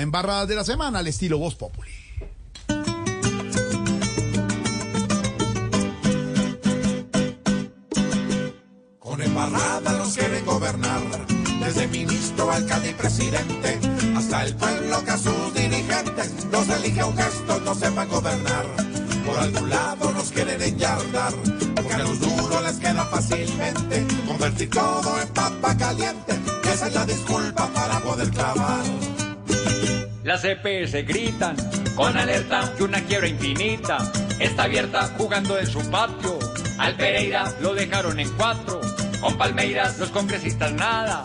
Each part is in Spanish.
Embarradas de la semana al estilo Voz Populi. Con embarrada los quieren gobernar, desde ministro, alcalde y presidente, hasta el pueblo que a sus dirigentes los elige un gesto, no sepan gobernar. Por algún lado nos quieren enyardar, porque a los duros les queda fácilmente convertir todo en papa caliente, esa es la disculpa para poder clavar. Las EPS gritan con alerta que una quiebra infinita está abierta jugando en su patio. Al Pereira lo dejaron en cuatro. Con Palmeiras los congresistas nada.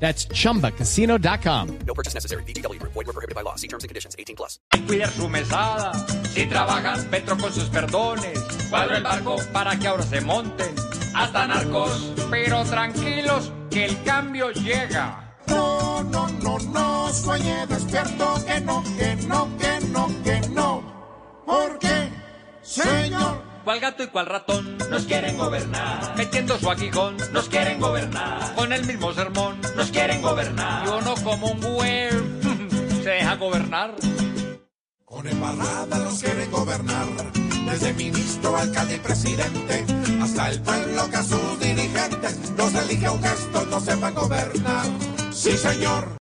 That's chumbacasino.com. No purchase necessary. VGW Group. Void were prohibited by law. See terms and conditions. 18 plus. Cuidar su mesada. Si trabajan, Petro con sus perdones. Cuadro el barco para que ahora se monten. Hasta narcos. Pero tranquilos, que el cambio llega. No, no, no, no, sueñe despierto, que no, que no, que no, que no. ¿Por qué, señor? Cual gato y cual ratón nos quieren gobernar. Metiendo su aguijón nos quieren gobernar. Con el mismo sermón nos quieren gobernar. Y uno como un güey se deja gobernar. Con embarrada los quieren gobernar, desde ministro, alcalde y presidente, hasta el pueblo que a sus dirigentes los elige un gesto, no sepan gobernar. Sí, señor.